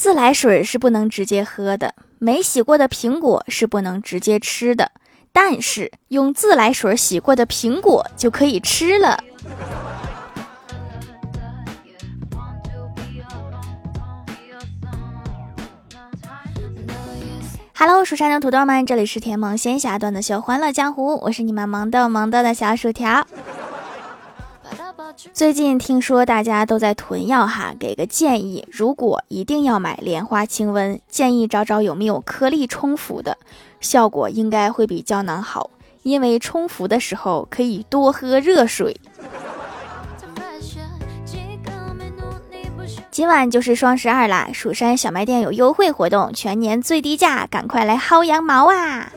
自来水是不能直接喝的，没洗过的苹果是不能直接吃的，但是用自来水洗过的苹果就可以吃了。Hello，蜀山的土豆们，这里是甜萌仙侠段的秀欢乐江湖，我是你们萌豆萌豆的小薯条。最近听说大家都在囤药哈，给个建议：如果一定要买莲花清瘟，建议找找有没有颗粒冲服的，效果应该会比胶囊好，因为冲服的时候可以多喝热水。今晚就是双十二啦，蜀山小卖店有优惠活动，全年最低价，赶快来薅羊毛啊！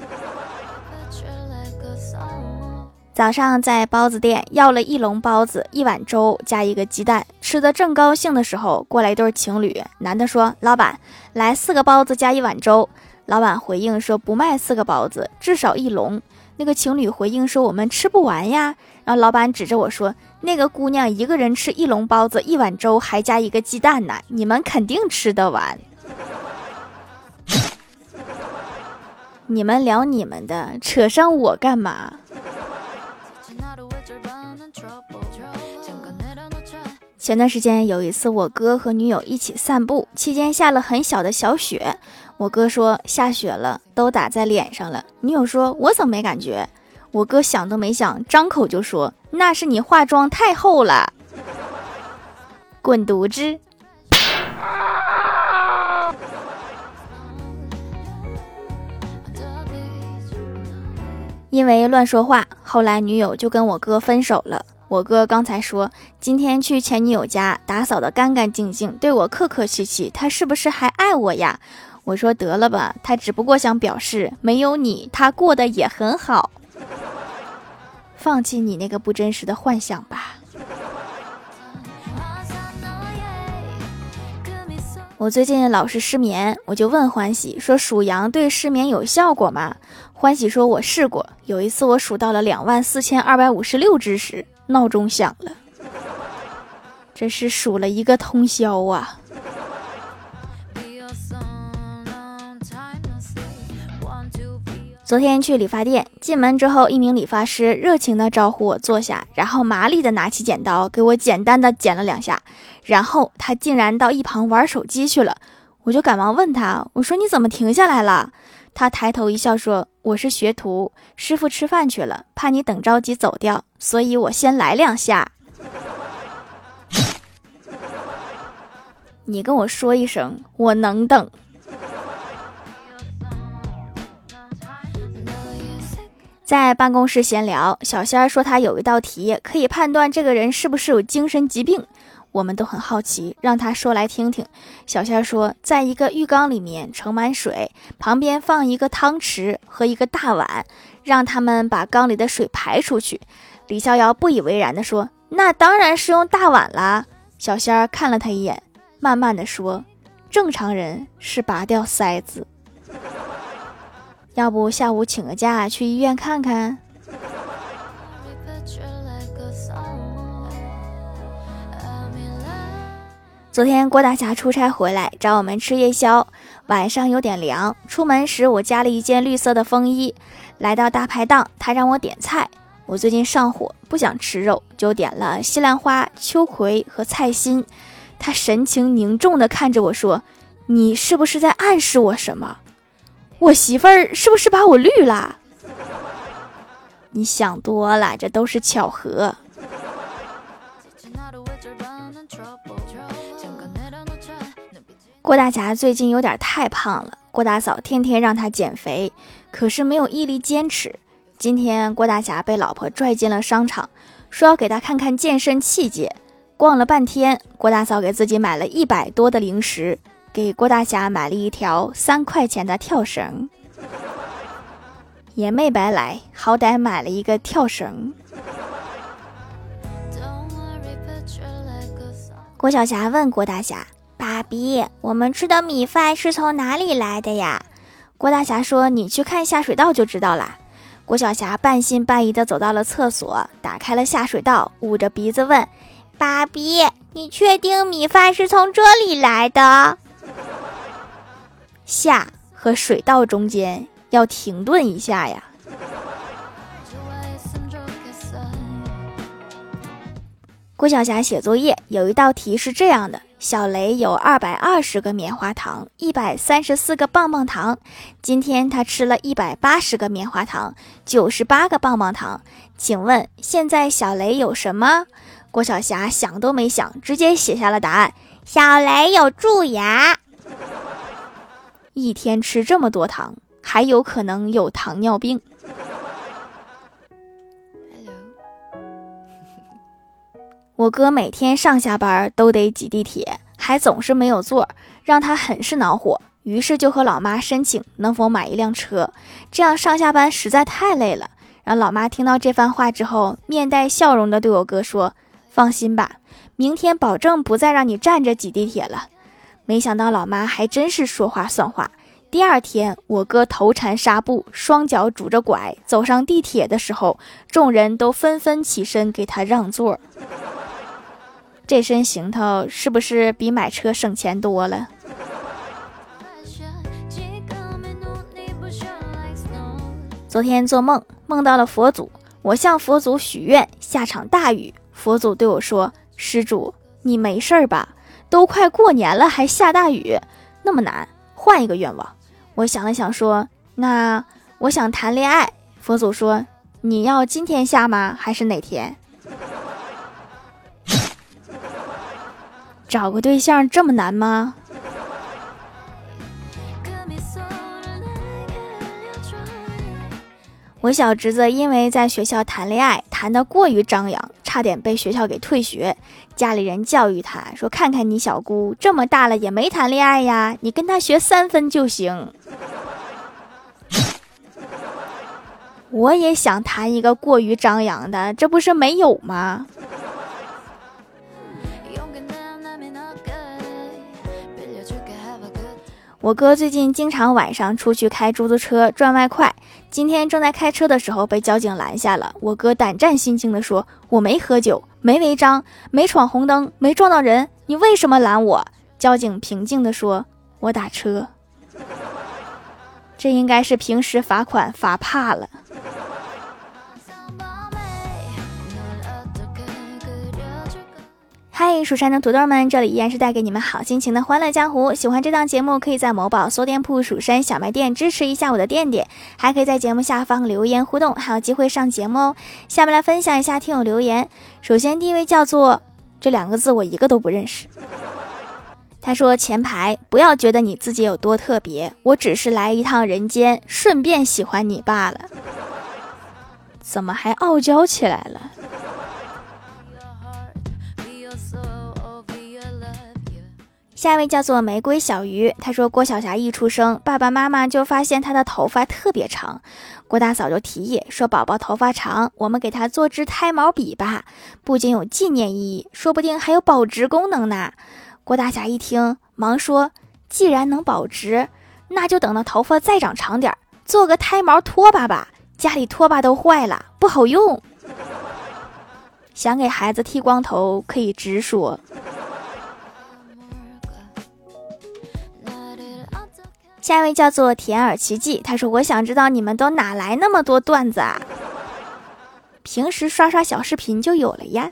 早上在包子店要了一笼包子、一碗粥加一个鸡蛋，吃的正高兴的时候，过来一对情侣。男的说：“老板，来四个包子加一碗粥。”老板回应说：“不卖四个包子，至少一笼。”那个情侣回应说：“我们吃不完呀。”然后老板指着我说：“那个姑娘一个人吃一笼包子、一碗粥，还加一个鸡蛋呢，你们肯定吃得完。” 你们聊你们的，扯上我干嘛？前段时间有一次，我哥和女友一起散步，期间下了很小的小雪。我哥说下雪了，都打在脸上了。女友说：“我怎么没感觉？”我哥想都没想，张口就说：“那是你化妆太厚了。”滚犊子！因为乱说话，后来女友就跟我哥分手了。我哥刚才说今天去前女友家打扫的干干净净，对我客客气气，他是不是还爱我呀？我说得了吧，他只不过想表示没有你，他过得也很好。放弃你那个不真实的幻想吧。我最近老是失眠，我就问欢喜说：“数羊对失眠有效果吗？”欢喜说：“我试过，有一次我数到了两万四千二百五十六只时，闹钟响了，这是数了一个通宵啊。”昨天去理发店，进门之后，一名理发师热情地招呼我坐下，然后麻利地拿起剪刀给我简单的剪了两下，然后他竟然到一旁玩手机去了。我就赶忙问他：“我说你怎么停下来了？”他抬头一笑说：“我是学徒，师傅吃饭去了，怕你等着急走掉，所以我先来两下。你跟我说一声，我能等。”在办公室闲聊，小仙儿说他有一道题可以判断这个人是不是有精神疾病，我们都很好奇，让他说来听听。小仙儿说，在一个浴缸里面盛满水，旁边放一个汤匙和一个大碗，让他们把缸里的水排出去。李逍遥不以为然地说：“那当然是用大碗啦。”小仙儿看了他一眼，慢慢的说：“正常人是拔掉塞子。”要不下午请个假去医院看看。昨天郭大侠出差回来找我们吃夜宵，晚上有点凉，出门时我加了一件绿色的风衣。来到大排档，他让我点菜，我最近上火，不想吃肉，就点了西兰花、秋葵和菜心。他神情凝重地看着我说：“你是不是在暗示我什么？”我媳妇儿是不是把我绿了？你想多了，这都是巧合。郭大侠最近有点太胖了，郭大嫂天天让他减肥，可是没有毅力坚持。今天郭大侠被老婆拽进了商场，说要给他看看健身器械。逛了半天，郭大嫂给自己买了一百多的零食。给郭大侠买了一条三块钱的跳绳，也没白来，好歹买了一个跳绳。郭晓霞问郭大侠：“爸比，我们吃的米饭是从哪里来的呀？”郭大侠说：“你去看下水道就知道了。”郭晓霞半信半疑的走到了厕所，打开了下水道，捂着鼻子问：“爸比，你确定米饭是从这里来的？”下和水道中间要停顿一下呀。郭晓霞写作业有一道题是这样的：小雷有二百二十个棉花糖，一百三十四个棒棒糖。今天他吃了一百八十个棉花糖，九十八个棒棒糖。请问现在小雷有什么？郭晓霞想都没想，直接写下了答案：小雷有蛀牙。一天吃这么多糖，还有可能有糖尿病。我哥每天上下班都得挤地铁，还总是没有座，让他很是恼火。于是就和老妈申请能否买一辆车，这样上下班实在太累了。然后老妈听到这番话之后，面带笑容的对我哥说：“放心吧，明天保证不再让你站着挤地铁了。”没想到老妈还真是说话算话。第二天，我哥头缠纱布，双脚拄着拐走上地铁的时候，众人都纷纷起身给他让座。这身行头是不是比买车省钱多了？昨天做梦，梦到了佛祖，我向佛祖许愿下场大雨。佛祖对我说：“施主，你没事儿吧？都快过年了，还下大雨，那么难，换一个愿望。”我想了想说：“那我想谈恋爱。”佛祖说：“你要今天下吗？还是哪天？”找个对象这么难吗？我小侄子因为在学校谈恋爱谈得过于张扬，差点被学校给退学。家里人教育他说：“看看你小姑这么大了也没谈恋爱呀，你跟他学三分就行。”我也想谈一个过于张扬的，这不是没有吗？我哥最近经常晚上出去开出租车赚外快。今天正在开车的时候被交警拦下了。我哥胆战心惊地说：“我没喝酒，没违章，没闯红灯，没撞到人，你为什么拦我？”交警平静地说：“我打车。”这应该是平时罚款罚怕了。嗨，蜀山的土豆们，这里依然是带给你们好心情的欢乐江湖。喜欢这档节目，可以在某宝搜店铺“蜀山小卖店”支持一下我的店店，还可以在节目下方留言互动，还有机会上节目哦。下面来分享一下听友留言。首先，第一位叫做这两个字我一个都不认识。他说：“前排不要觉得你自己有多特别，我只是来一趟人间，顺便喜欢你罢了。”怎么还傲娇起来了？下一位叫做玫瑰小鱼，他说郭晓霞一出生，爸爸妈妈就发现她的头发特别长，郭大嫂就提议说：“宝宝头发长，我们给她做支胎毛笔吧，不仅有纪念意义，说不定还有保值功能呢。”郭大侠一听，忙说：“既然能保值，那就等到头发再长长点，做个胎毛拖把吧，家里拖把都坏了，不好用。想给孩子剃光头，可以直说。”下一位叫做田尔奇迹，他说：“我想知道你们都哪来那么多段子啊？平时刷刷小视频就有了呀。”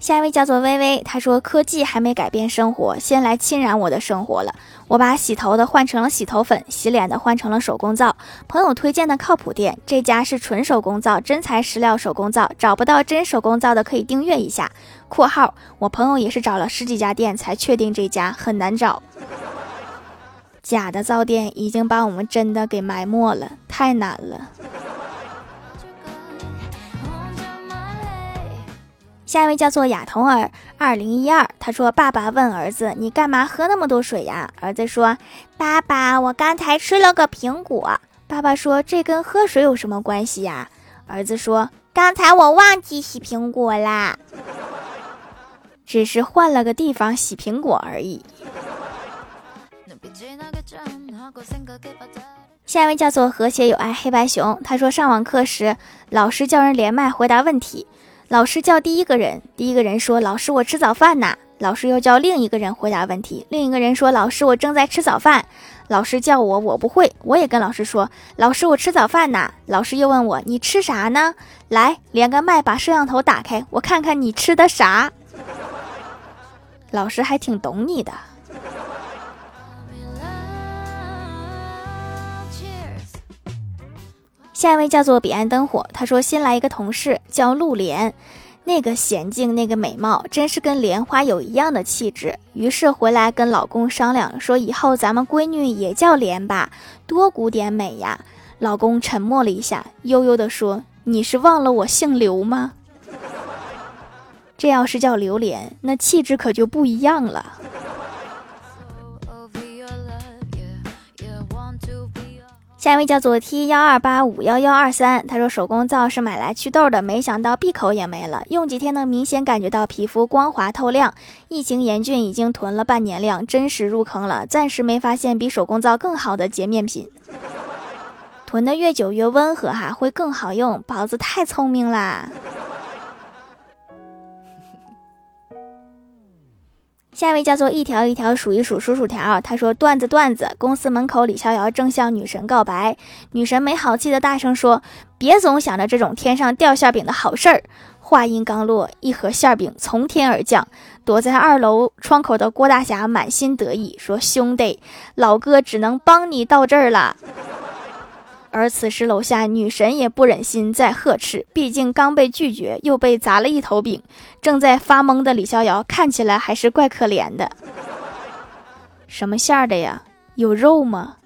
下一位叫做微微，他说：“科技还没改变生活，先来侵染我的生活了。我把洗头的换成了洗头粉，洗脸的换成了手工皂。朋友推荐的靠谱店，这家是纯手工皂，真材实料手工皂。找不到真手工皂的可以订阅一下。”（括号我朋友也是找了十几家店才确定这家，很难找。假的皂店已经把我们真的给埋没了，太难了。）下一位叫做亚童儿二零一二，他说：“爸爸问儿子，你干嘛喝那么多水呀？”儿子说：“爸爸，我刚才吃了个苹果。”爸爸说：“这跟喝水有什么关系呀？”儿子说：“刚才我忘记洗苹果啦，只是换了个地方洗苹果而已。”下一位叫做和谐有爱黑白熊，他说：“上网课时，老师叫人连麦回答问题。”老师叫第一个人，第一个人说：“老师，我吃早饭呢。”老师又叫另一个人回答问题。另一个人说：“老师，我正在吃早饭。”老师叫我，我不会，我也跟老师说：“老师，我吃早饭呢。”老师又问我：“你吃啥呢？”来，连个麦，把摄像头打开，我看看你吃的啥。老师还挺懂你的。下一位叫做彼岸灯火，他说新来一个同事叫陆莲，那个娴静，那个美貌，真是跟莲花有一样的气质。于是回来跟老公商量，说以后咱们闺女也叫莲吧，多古典美呀。老公沉默了一下，悠悠地说：“你是忘了我姓刘吗？这要是叫榴莲，那气质可就不一样了。”下一位叫做 T 幺二八五幺幺二三，他说手工皂是买来祛痘的，没想到闭口也没了，用几天能明显感觉到皮肤光滑透亮。疫情严峻，已经囤了半年量，真实入坑了，暂时没发现比手工皂更好的洁面品。囤的越久越温和哈，会更好用。宝子太聪明啦。下一位叫做一条一条数一数数薯条，他说段子段子，公司门口李逍遥正向女神告白，女神没好气的大声说：“别总想着这种天上掉馅饼的好事儿。”话音刚落，一盒馅饼从天而降，躲在二楼窗口的郭大侠满心得意说：“兄弟，老哥只能帮你到这儿了。”而此时，楼下女神也不忍心再呵斥，毕竟刚被拒绝，又被砸了一头饼。正在发懵的李逍遥看起来还是怪可怜的。什么馅儿的呀？有肉吗？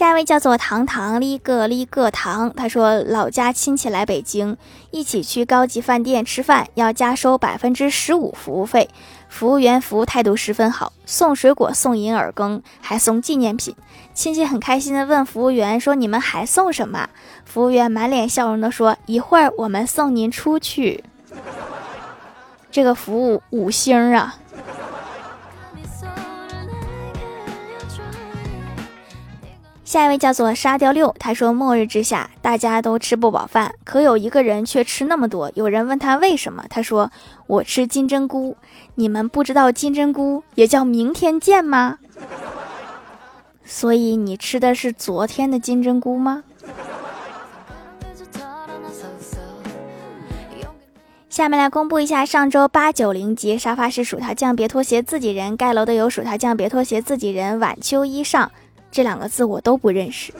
下一位叫做糖糖哩个哩个糖，他说老家亲戚来北京，一起去高级饭店吃饭，要加收百分之十五服务费。服务员服务态度十分好，送水果、送银耳羹，还送纪念品。亲戚很开心的问服务员说：“你们还送什么？”服务员满脸笑容的说：“一会儿我们送您出去。”这个服务五星啊！下一位叫做沙雕六，他说：“末日之下，大家都吃不饱饭，可有一个人却吃那么多。有人问他为什么，他说：‘我吃金针菇。’你们不知道金针菇也叫明天见吗？所以你吃的是昨天的金针菇吗？”下面来公布一下上周八九零级沙发是薯条酱，别拖鞋，自己人盖楼的有薯条酱，别拖鞋，自己人晚秋衣裳。这两个字我都不认识。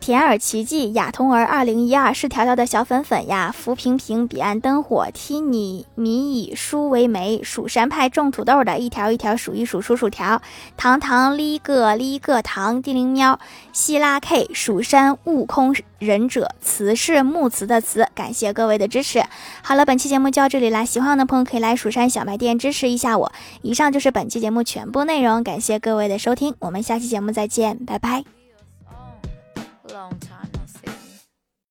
甜耳奇迹，雅童儿二零一二是条条的小粉粉呀。浮萍萍，彼岸灯火，踢你米以书为媒。蜀山派种土豆的，一条一条数一数数薯条。糖糖哩个哩个糖，地灵喵。希拉 K，蜀山悟空忍者，词是木词的词。感谢各位的支持。好了，本期节目就到这里啦。喜欢我的朋友可以来蜀山小卖店支持一下我。以上就是本期节目全部内容，感谢各位的收听，我们下期节目再见，拜拜。long time.